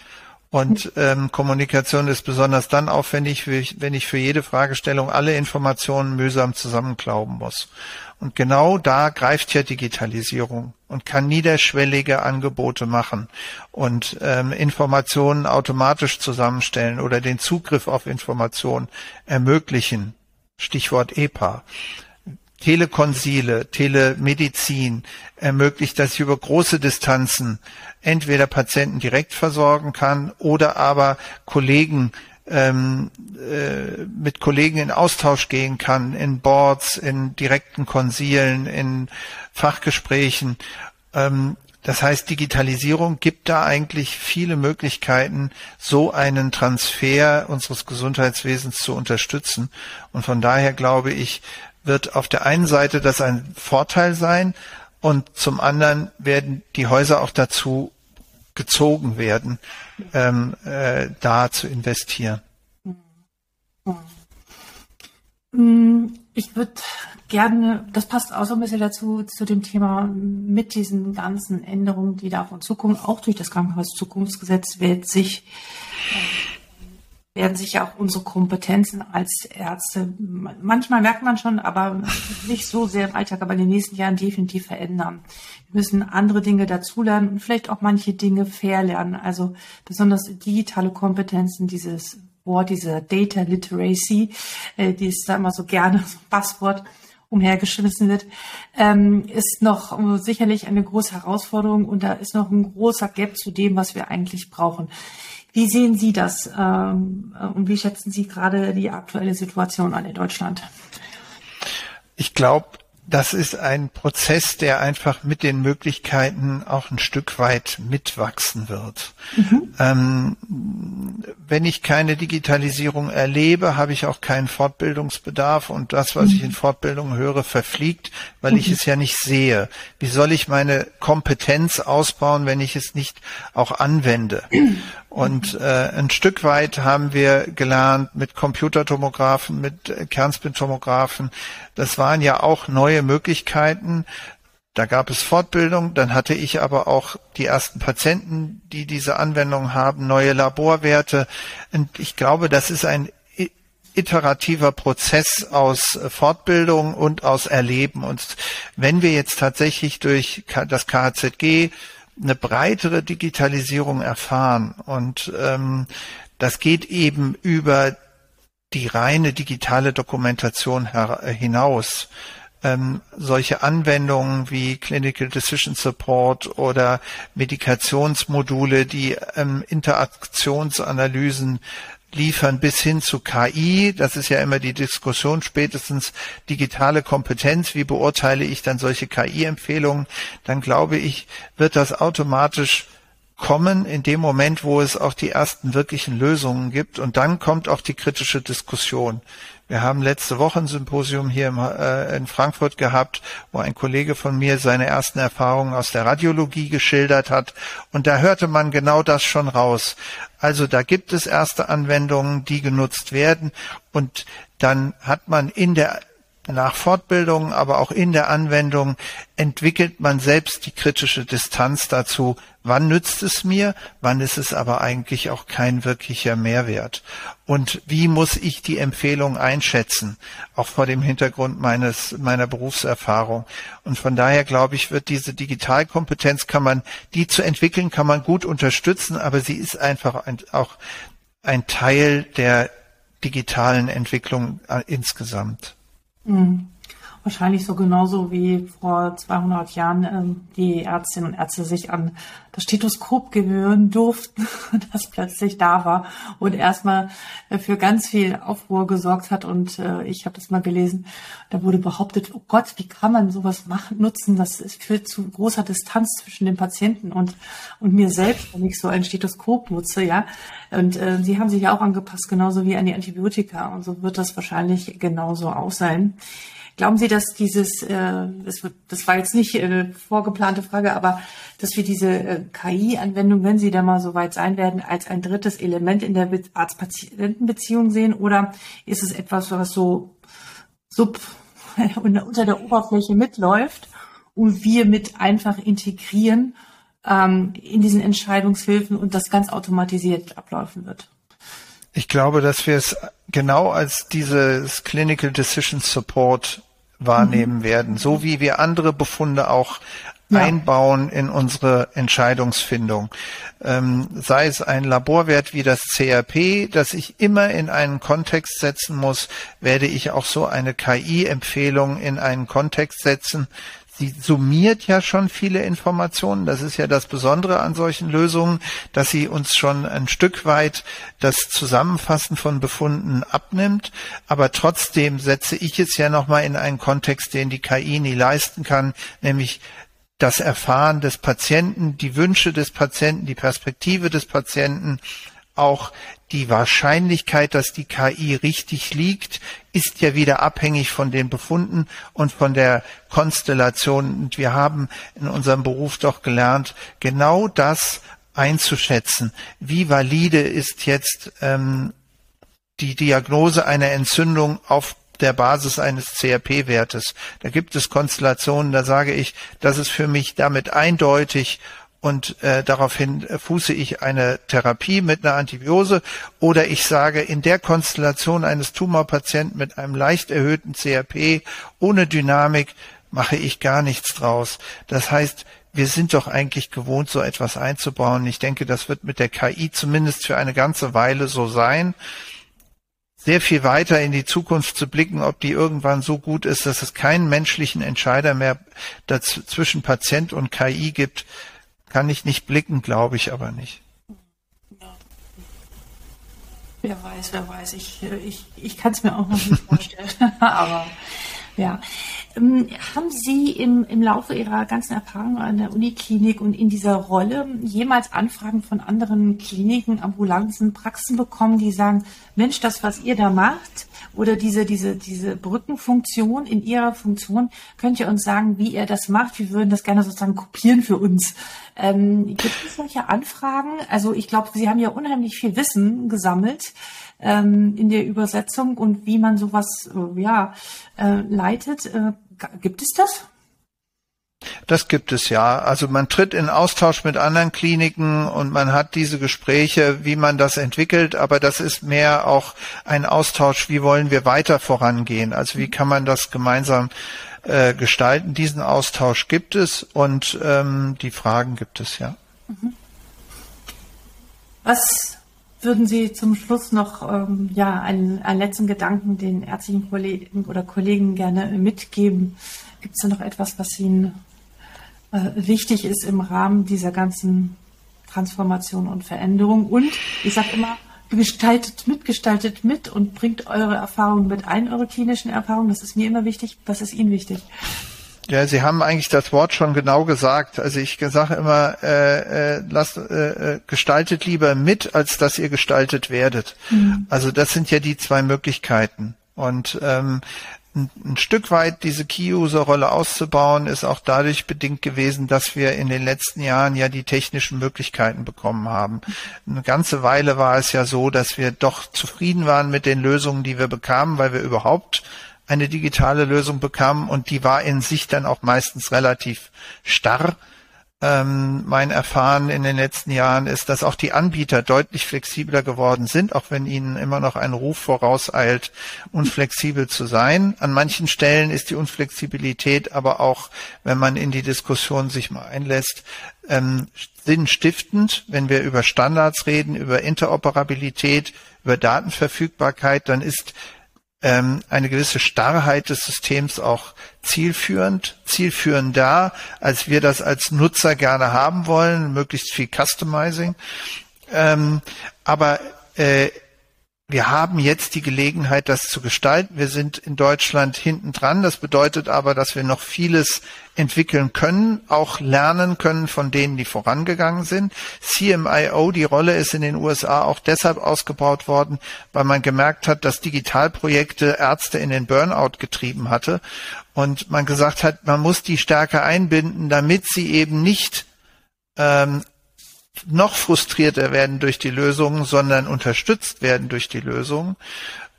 und ähm, Kommunikation ist besonders dann aufwendig, wenn ich für jede Fragestellung alle Informationen mühsam zusammenklauben muss. Und genau da greift ja Digitalisierung und kann niederschwellige Angebote machen und ähm, Informationen automatisch zusammenstellen oder den Zugriff auf Informationen ermöglichen. Stichwort EPA. Telekonsile, Telemedizin ermöglicht, dass ich über große Distanzen entweder Patienten direkt versorgen kann oder aber Kollegen ähm, äh, mit Kollegen in Austausch gehen kann, in Boards, in direkten Konsilen, in Fachgesprächen. Ähm, das heißt, Digitalisierung gibt da eigentlich viele Möglichkeiten, so einen Transfer unseres Gesundheitswesens zu unterstützen. Und von daher glaube ich, wird auf der einen Seite das ein Vorteil sein und zum anderen werden die Häuser auch dazu gezogen werden, ähm, äh, da zu investieren. Mm, ich würde gerne, das passt auch so ein bisschen dazu, zu dem Thema mit diesen ganzen Änderungen, die da auf uns zukommen, auch durch das Krankenhauszukunftsgesetz wird sich äh, werden sich ja auch unsere Kompetenzen als Ärzte, manchmal merkt man schon, aber nicht so sehr im Alltag, aber in den nächsten Jahren definitiv verändern. Wir müssen andere Dinge dazulernen und vielleicht auch manche Dinge verlernen. Also besonders digitale Kompetenzen, dieses Wort, diese Data Literacy, äh, die ist da immer so gerne so ein Passwort umhergeschmissen wird, ähm, ist noch sicherlich eine große Herausforderung und da ist noch ein großer Gap zu dem, was wir eigentlich brauchen. Wie sehen Sie das ähm, und wie schätzen Sie gerade die aktuelle Situation an in Deutschland? Ich glaube, das ist ein Prozess, der einfach mit den Möglichkeiten auch ein Stück weit mitwachsen wird. Mhm. Ähm, wenn ich keine Digitalisierung erlebe, habe ich auch keinen Fortbildungsbedarf und das, was mhm. ich in Fortbildung höre, verfliegt, weil mhm. ich es ja nicht sehe. Wie soll ich meine Kompetenz ausbauen, wenn ich es nicht auch anwende? Und äh, ein Stück weit haben wir gelernt mit Computertomographen, mit Kernspintomographen. Das waren ja auch neue Möglichkeiten. Da gab es Fortbildung, dann hatte ich aber auch die ersten Patienten, die diese Anwendung haben, neue Laborwerte. Und ich glaube, das ist ein iterativer Prozess aus Fortbildung und aus Erleben. Und wenn wir jetzt tatsächlich durch das KHZG eine breitere Digitalisierung erfahren. Und ähm, das geht eben über die reine digitale Dokumentation hinaus. Ähm, solche Anwendungen wie Clinical Decision Support oder Medikationsmodule, die ähm, Interaktionsanalysen liefern bis hin zu KI. Das ist ja immer die Diskussion, spätestens digitale Kompetenz. Wie beurteile ich dann solche KI-Empfehlungen? Dann glaube ich, wird das automatisch kommen in dem Moment, wo es auch die ersten wirklichen Lösungen gibt. Und dann kommt auch die kritische Diskussion. Wir haben letzte Woche ein Symposium hier im, äh, in Frankfurt gehabt, wo ein Kollege von mir seine ersten Erfahrungen aus der Radiologie geschildert hat. Und da hörte man genau das schon raus. Also da gibt es erste Anwendungen, die genutzt werden. Und dann hat man in der nach Fortbildung, aber auch in der Anwendung entwickelt man selbst die kritische Distanz dazu, wann nützt es mir, wann ist es aber eigentlich auch kein wirklicher Mehrwert. Und wie muss ich die Empfehlung einschätzen, auch vor dem Hintergrund meines, meiner Berufserfahrung. Und von daher glaube ich, wird diese Digitalkompetenz, kann man, die zu entwickeln, kann man gut unterstützen, aber sie ist einfach ein, auch ein Teil der digitalen Entwicklung äh, insgesamt. Mhm. Wahrscheinlich so genauso wie vor 200 Jahren ähm, die Ärztinnen und Ärzte sich an das Stethoskop gewöhnen durften, das plötzlich da war und erstmal äh, für ganz viel Aufruhr gesorgt hat. Und äh, ich habe das mal gelesen, da wurde behauptet, oh Gott, wie kann man sowas machen, nutzen? Das führt zu großer Distanz zwischen dem Patienten und, und mir selbst, wenn ich so ein Stethoskop nutze, ja. Und äh, sie haben sich ja auch angepasst, genauso wie an die Antibiotika. Und so wird das wahrscheinlich genauso auch sein. Glauben Sie, dass dieses, äh, das, das war jetzt nicht eine vorgeplante Frage, aber dass wir diese äh, KI-Anwendung, wenn sie da mal so weit sein werden, als ein drittes Element in der Arzt-Patienten-Beziehung sehen? Oder ist es etwas, was so sub unter der Oberfläche mitläuft und wir mit einfach integrieren ähm, in diesen Entscheidungshilfen und das ganz automatisiert ablaufen wird? Ich glaube, dass wir es genau als dieses Clinical Decision Support wahrnehmen mhm. werden, so wie wir andere Befunde auch ja. einbauen in unsere Entscheidungsfindung. Ähm, sei es ein Laborwert wie das CRP, das ich immer in einen Kontext setzen muss, werde ich auch so eine KI-Empfehlung in einen Kontext setzen, sie summiert ja schon viele Informationen. Das ist ja das Besondere an solchen Lösungen, dass sie uns schon ein Stück weit das Zusammenfassen von Befunden abnimmt. Aber trotzdem setze ich es ja nochmal in einen Kontext, den die KI nie leisten kann, nämlich das Erfahren des Patienten, die Wünsche des Patienten, die Perspektive des Patienten, auch die Wahrscheinlichkeit, dass die KI richtig liegt, ist ja wieder abhängig von den Befunden und von der Konstellation. Und wir haben in unserem Beruf doch gelernt, genau das einzuschätzen. Wie valide ist jetzt ähm, die Diagnose einer Entzündung auf der Basis eines CRP-Wertes. Da gibt es Konstellationen, da sage ich, das ist für mich damit eindeutig und äh, daraufhin fuße ich eine Therapie mit einer Antibiose oder ich sage, in der Konstellation eines Tumorpatienten mit einem leicht erhöhten CRP ohne Dynamik mache ich gar nichts draus. Das heißt, wir sind doch eigentlich gewohnt, so etwas einzubauen. Ich denke, das wird mit der KI zumindest für eine ganze Weile so sein. Sehr viel weiter in die Zukunft zu blicken, ob die irgendwann so gut ist, dass es keinen menschlichen Entscheider mehr zwischen Patient und KI gibt, kann ich nicht blicken, glaube ich aber nicht. Ja. Wer weiß, wer weiß. Ich, ich, ich kann es mir auch noch nicht vorstellen. aber ja. Ähm, haben Sie im, im Laufe Ihrer ganzen Erfahrung an der Uniklinik und in dieser Rolle jemals Anfragen von anderen Kliniken, Ambulanzen, Praxen bekommen, die sagen, Mensch, das, was ihr da macht, oder diese, diese, diese Brückenfunktion in Ihrer Funktion, könnt ihr uns sagen, wie ihr das macht? Wir würden das gerne sozusagen kopieren für uns. Ähm, gibt es solche Anfragen? Also ich glaube, Sie haben ja unheimlich viel Wissen gesammelt ähm, in der Übersetzung und wie man sowas äh, ja, äh, leitet. Äh, gibt es das? Das gibt es ja. Also man tritt in Austausch mit anderen Kliniken und man hat diese Gespräche, wie man das entwickelt, aber das ist mehr auch ein Austausch, wie wollen wir weiter vorangehen. Also wie kann man das gemeinsam äh, gestalten. Diesen Austausch gibt es und ähm, die Fragen gibt es ja. Mhm. Was würden Sie zum Schluss noch ähm, ja, einen, einen letzten Gedanken den ärztlichen Kollegen oder Kollegen gerne mitgeben? Gibt es da noch etwas, was Ihnen äh, wichtig ist im Rahmen dieser ganzen Transformation und Veränderung? Und ich sage immer, gestaltet mit, gestaltet mit und bringt eure Erfahrungen mit ein, eure klinischen Erfahrungen. Das ist mir immer wichtig. Was ist Ihnen wichtig? Ja, Sie haben eigentlich das Wort schon genau gesagt. Also ich sage immer, äh, äh, lasst, äh, äh, gestaltet lieber mit, als dass ihr gestaltet werdet. Mhm. Also das sind ja die zwei Möglichkeiten. Und ähm, ein, ein Stück weit diese Key-User-Rolle auszubauen, ist auch dadurch bedingt gewesen, dass wir in den letzten Jahren ja die technischen Möglichkeiten bekommen haben. Eine ganze Weile war es ja so, dass wir doch zufrieden waren mit den Lösungen, die wir bekamen, weil wir überhaupt eine digitale Lösung bekamen und die war in sich dann auch meistens relativ starr. Ähm, mein Erfahren in den letzten Jahren ist, dass auch die Anbieter deutlich flexibler geworden sind, auch wenn ihnen immer noch ein Ruf vorauseilt, unflexibel zu sein. An manchen Stellen ist die Unflexibilität aber auch, wenn man in die Diskussion sich mal einlässt, ähm, sinnstiftend. Wenn wir über Standards reden, über Interoperabilität, über Datenverfügbarkeit, dann ist ähm, eine gewisse Starrheit des Systems auch zielführend, zielführender, als wir das als Nutzer gerne haben wollen, möglichst viel Customizing. Ähm, aber äh, wir haben jetzt die Gelegenheit, das zu gestalten. Wir sind in Deutschland hinten dran. Das bedeutet aber, dass wir noch vieles entwickeln können, auch lernen können von denen, die vorangegangen sind. CMIO, die Rolle ist in den USA auch deshalb ausgebaut worden, weil man gemerkt hat, dass Digitalprojekte Ärzte in den Burnout getrieben hatte und man gesagt hat, man muss die stärker einbinden, damit sie eben nicht ähm, noch frustrierter werden durch die Lösung, sondern unterstützt werden durch die Lösung.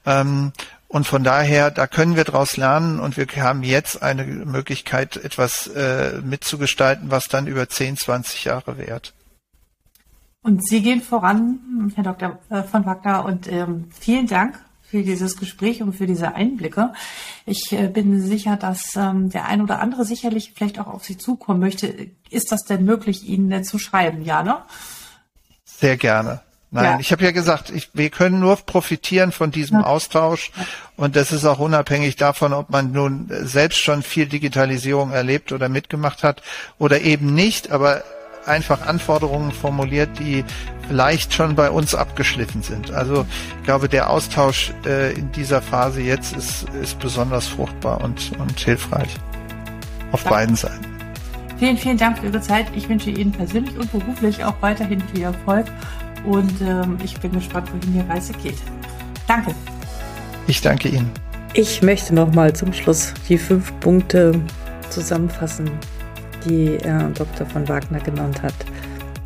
Ähm, und von daher, da können wir daraus lernen und wir haben jetzt eine Möglichkeit, etwas äh, mitzugestalten, was dann über 10, 20 Jahre währt. Und Sie gehen voran, Herr Dr. Äh, von Wagner, und ähm, vielen Dank für dieses Gespräch und für diese Einblicke. Ich äh, bin sicher, dass ähm, der ein oder andere sicherlich vielleicht auch auf Sie zukommen möchte. Ist das denn möglich, Ihnen äh, zu schreiben? Ja, ne? Sehr gerne. Nein, ja. ich habe ja gesagt, ich, wir können nur profitieren von diesem ja. Austausch und das ist auch unabhängig davon, ob man nun selbst schon viel Digitalisierung erlebt oder mitgemacht hat oder eben nicht, aber einfach Anforderungen formuliert, die vielleicht schon bei uns abgeschliffen sind. Also ich glaube, der Austausch äh, in dieser Phase jetzt ist, ist besonders fruchtbar und, und hilfreich auf Danke. beiden Seiten. Vielen, vielen Dank für Ihre Zeit. Ich wünsche Ihnen persönlich und beruflich auch weiterhin viel Erfolg und ähm, ich bin gespannt, wohin die Reise geht. Danke. Ich danke Ihnen. Ich möchte noch mal zum Schluss die fünf Punkte zusammenfassen, die Herr Dr. von Wagner genannt hat,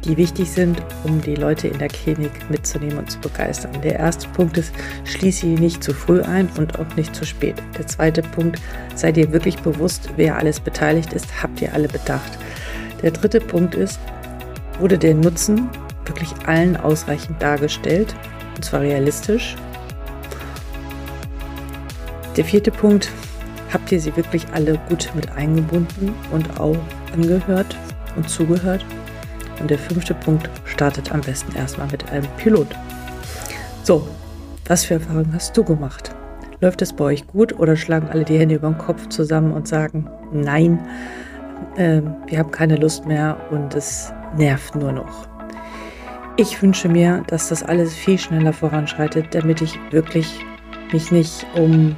die wichtig sind, um die Leute in der Klinik mitzunehmen und zu begeistern. Der erste Punkt ist, schließe sie nicht zu früh ein und auch nicht zu spät. Der zweite Punkt, sei dir wirklich bewusst, wer alles beteiligt ist, habt ihr alle bedacht. Der dritte Punkt ist, wurde der Nutzen wirklich allen ausreichend dargestellt, und zwar realistisch. Der vierte Punkt, habt ihr sie wirklich alle gut mit eingebunden und auch angehört und zugehört? Und der fünfte Punkt startet am besten erstmal mit einem Pilot. So, was für Erfahrungen hast du gemacht? Läuft es bei euch gut oder schlagen alle die Hände über den Kopf zusammen und sagen, nein, äh, wir haben keine Lust mehr und es nervt nur noch? Ich wünsche mir, dass das alles viel schneller voranschreitet, damit ich wirklich mich nicht um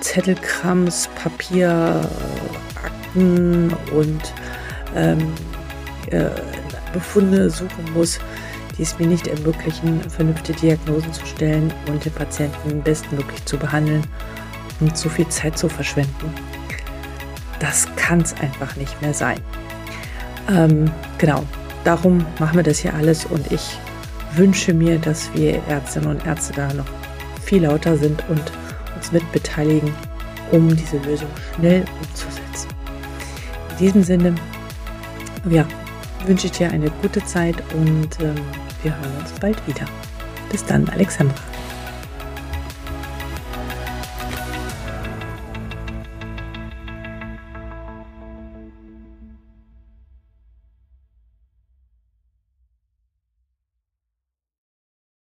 Zettelkrams, Papier, Akten und ähm, äh, Befunde suchen muss, die es mir nicht ermöglichen, vernünftige Diagnosen zu stellen und den Patienten bestmöglich zu behandeln und so viel Zeit zu verschwenden. Das kann es einfach nicht mehr sein. Ähm, genau, darum machen wir das hier alles und ich wünsche mir, dass wir Ärztinnen und Ärzte da noch viel lauter sind und uns mit beteiligen, um diese Lösung schnell umzusetzen. In diesem Sinne, ja, wünsche ich dir eine gute Zeit und ähm, wir hören uns bald wieder. Bis dann, Alexandra.